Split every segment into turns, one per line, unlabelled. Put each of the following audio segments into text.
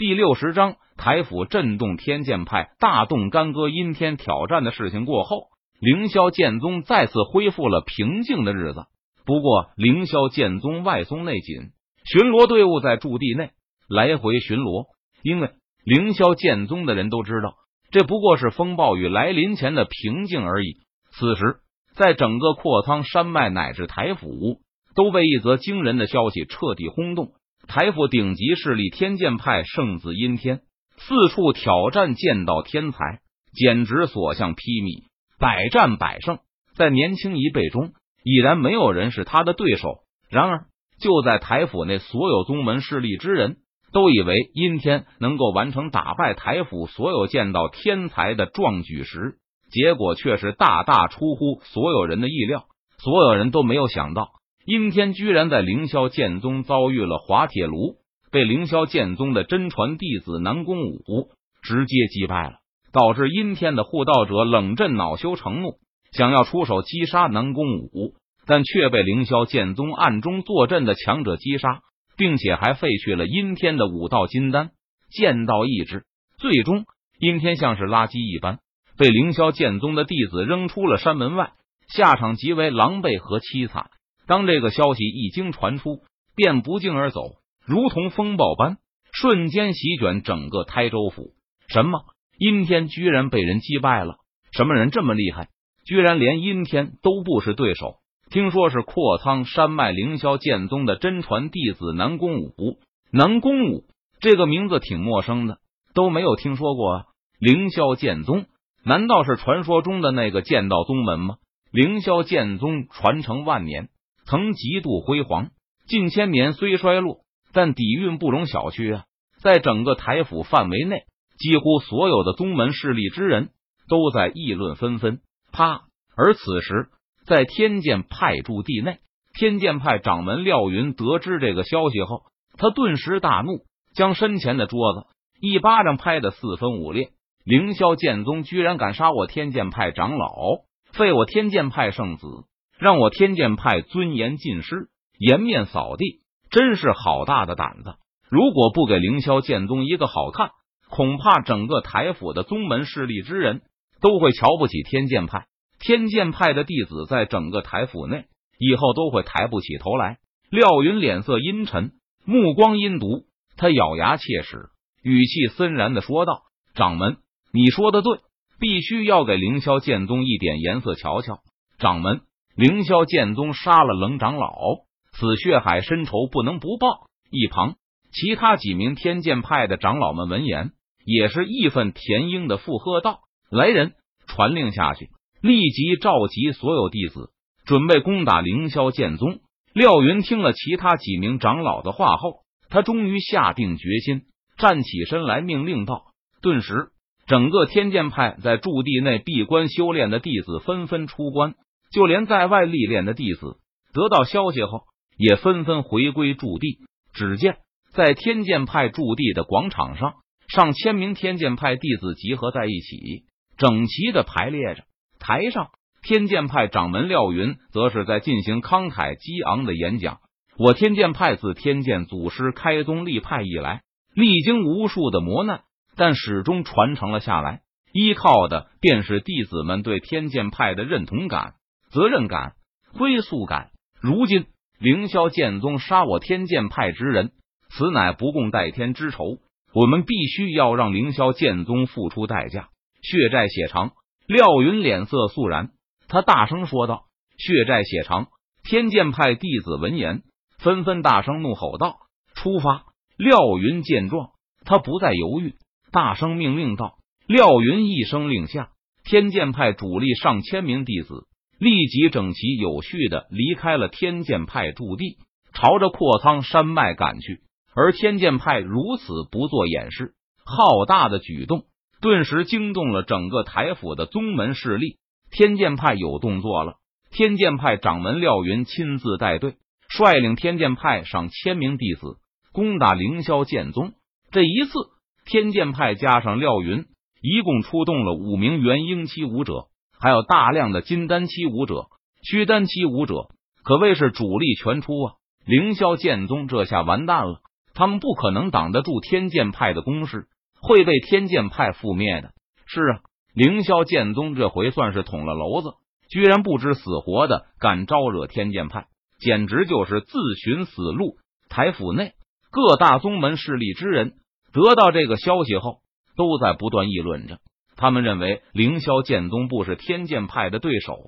第六十章台府震动天剑派，大动干戈阴天挑战的事情过后，凌霄剑宗再次恢复了平静的日子。不过，凌霄剑宗外松内紧，巡逻队伍在驻地内来回巡逻，因为凌霄剑宗的人都知道，这不过是风暴雨来临前的平静而已。此时，在整个阔苍山脉乃至台府，都被一则惊人的消息彻底轰动。台府顶级势力天剑派圣子阴天四处挑战剑道天才，简直所向披靡，百战百胜。在年轻一辈中，已然没有人是他的对手。然而，就在台府内，所有宗门势力之人都以为阴天能够完成打败台府所有剑道天才的壮举时，结果却是大大出乎所有人的意料。所有人都没有想到。阴天居然在凌霄剑宗遭遇了滑铁卢，被凌霄剑宗的真传弟子南宫武直接击败了，导致阴天的护道者冷震恼羞成怒，想要出手击杀南宫武，但却被凌霄剑宗暗中坐镇的强者击杀，并且还废去了阴天的武道金丹、剑道意志。最终，阴天像是垃圾一般被凌霄剑宗的弟子扔出了山门外，下场极为狼狈和凄惨。当这个消息一经传出，便不胫而走，如同风暴般瞬间席卷整个台州府。什么？阴天居然被人击败了？什么人这么厉害？居然连阴天都不是对手？听说是阔苍山脉凌霄剑宗的真传弟子南宫武。南宫武这个名字挺陌生的，都没有听说过啊！凌霄剑宗难道是传说中的那个剑道宗门吗？凌霄剑宗传承万年。曾极度辉煌，近千年虽衰落，但底蕴不容小觑啊！在整个台府范围内，几乎所有的宗门势力之人都在议论纷纷。啪！而此时，在天剑派驻地内，天剑派掌门廖云得知这个消息后，他顿时大怒，将身前的桌子一巴掌拍得四分五裂。凌霄剑宗居然敢杀我天剑派长老，废我天剑派圣子！让我天剑派尊严尽失，颜面扫地，真是好大的胆子！如果不给凌霄剑宗一个好看，恐怕整个台府的宗门势力之人都会瞧不起天剑派。天剑派的弟子在整个台府内，以后都会抬不起头来。廖云脸色阴沉，目光阴毒，他咬牙切齿，语气森然的说道：“掌门，你说的对，必须要给凌霄剑宗一点颜色瞧瞧。”掌门。凌霄剑宗杀了冷长老，此血海深仇不能不报。一旁，其他几名天剑派的长老们闻言，也是义愤填膺的附和道：“来人，传令下去，立即召集所有弟子，准备攻打凌霄剑宗。”廖云听了其他几名长老的话后，他终于下定决心，站起身来命令道：“顿时，整个天剑派在驻地内闭关修炼的弟子纷纷出关。”就连在外历练的弟子得到消息后，也纷纷回归驻地。只见在天剑派驻地的广场上，上千名天剑派弟子集合在一起，整齐的排列着。台上，天剑派掌门廖云则是在进行慷慨激昂的演讲。我天剑派自天剑祖师开宗立派以来，历经无数的磨难，但始终传承了下来，依靠的便是弟子们对天剑派的认同感。责任感、归宿感。如今凌霄剑宗杀我天剑派之人，此乃不共戴天之仇。我们必须要让凌霄剑宗付出代价，血债血偿。廖云脸色肃然，他大声说道：“血债血偿！”天剑派弟子闻言，纷纷大声怒吼道：“出发！”廖云见状，他不再犹豫，大声命令道：“廖云一声令下，天剑派主力上千名弟子。”立即整齐有序的离开了天剑派驻地，朝着阔苍山脉赶去。而天剑派如此不做掩饰，浩大的举动顿时惊动了整个台府的宗门势力。天剑派有动作了！天剑派掌门廖云亲自带队，率领天剑派上千名弟子攻打凌霄剑宗。这一次，天剑派加上廖云，一共出动了五名元婴期武者。还有大量的金丹期武者、虚丹期武者，可谓是主力全出啊！凌霄剑宗这下完蛋了，他们不可能挡得住天剑派的攻势，会被天剑派覆灭的。是啊，凌霄剑宗这回算是捅了娄子，居然不知死活的敢招惹天剑派，简直就是自寻死路。台府内各大宗门势力之人得到这个消息后，都在不断议论着。他们认为凌霄剑宗不是天剑派的对手，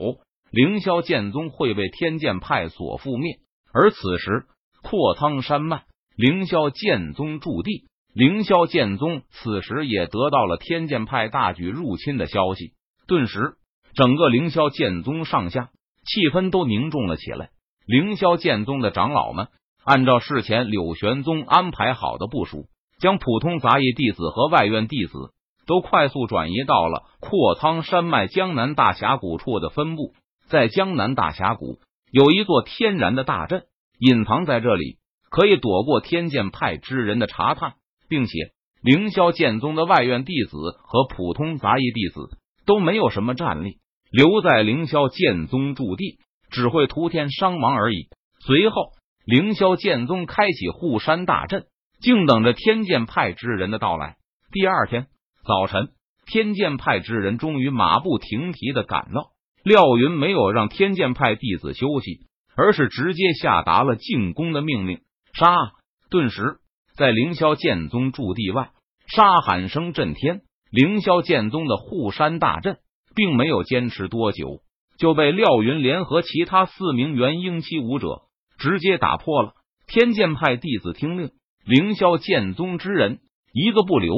凌霄剑宗会被天剑派所覆灭。而此时，阔苍山脉凌霄剑宗驻地，凌霄剑宗此时也得到了天剑派大举入侵的消息。顿时，整个凌霄剑宗上下气氛都凝重了起来。凌霄剑宗的长老们按照事前柳玄宗安排好的部署，将普通杂役弟子和外院弟子。都快速转移到了阔苍山脉江南大峡谷处的分部，在江南大峡谷有一座天然的大阵，隐藏在这里，可以躲过天剑派之人的查探，并且凌霄剑宗的外院弟子和普通杂役弟子都没有什么战力，留在凌霄剑宗驻地只会徒添伤亡而已。随后，凌霄剑宗开启护山大阵，静等着天剑派之人的到来。第二天。早晨，天剑派之人终于马不停蹄的赶到。廖云没有让天剑派弟子休息，而是直接下达了进攻的命令。杀！顿时，在凌霄剑宗驻地外，杀喊声震天。凌霄剑宗的护山大阵并没有坚持多久，就被廖云联合其他四名元婴期武者直接打破了。天剑派弟子听令，凌霄剑宗之人一个不留，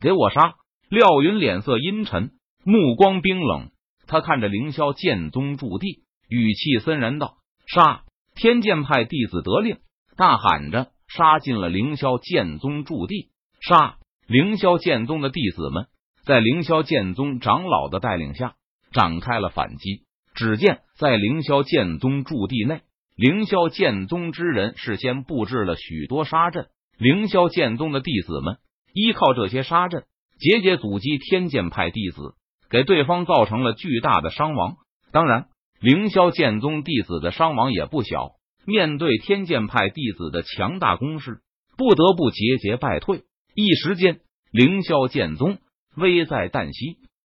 给我杀！廖云脸色阴沉，目光冰冷。他看着凌霄剑宗驻地，语气森然道：“杀！”天剑派弟子得令，大喊着杀进了凌霄剑宗驻地。杀！凌霄剑宗的弟子们在凌霄剑宗长老的带领下展开了反击。只见在凌霄剑宗驻地内，凌霄剑宗之人事先布置了许多杀阵。凌霄剑宗的弟子们依靠这些杀阵。节节阻击天剑派弟子，给对方造成了巨大的伤亡。当然，凌霄剑宗弟子的伤亡也不小。面对天剑派弟子的强大攻势，不得不节节败退。一时间，凌霄剑宗危在旦夕。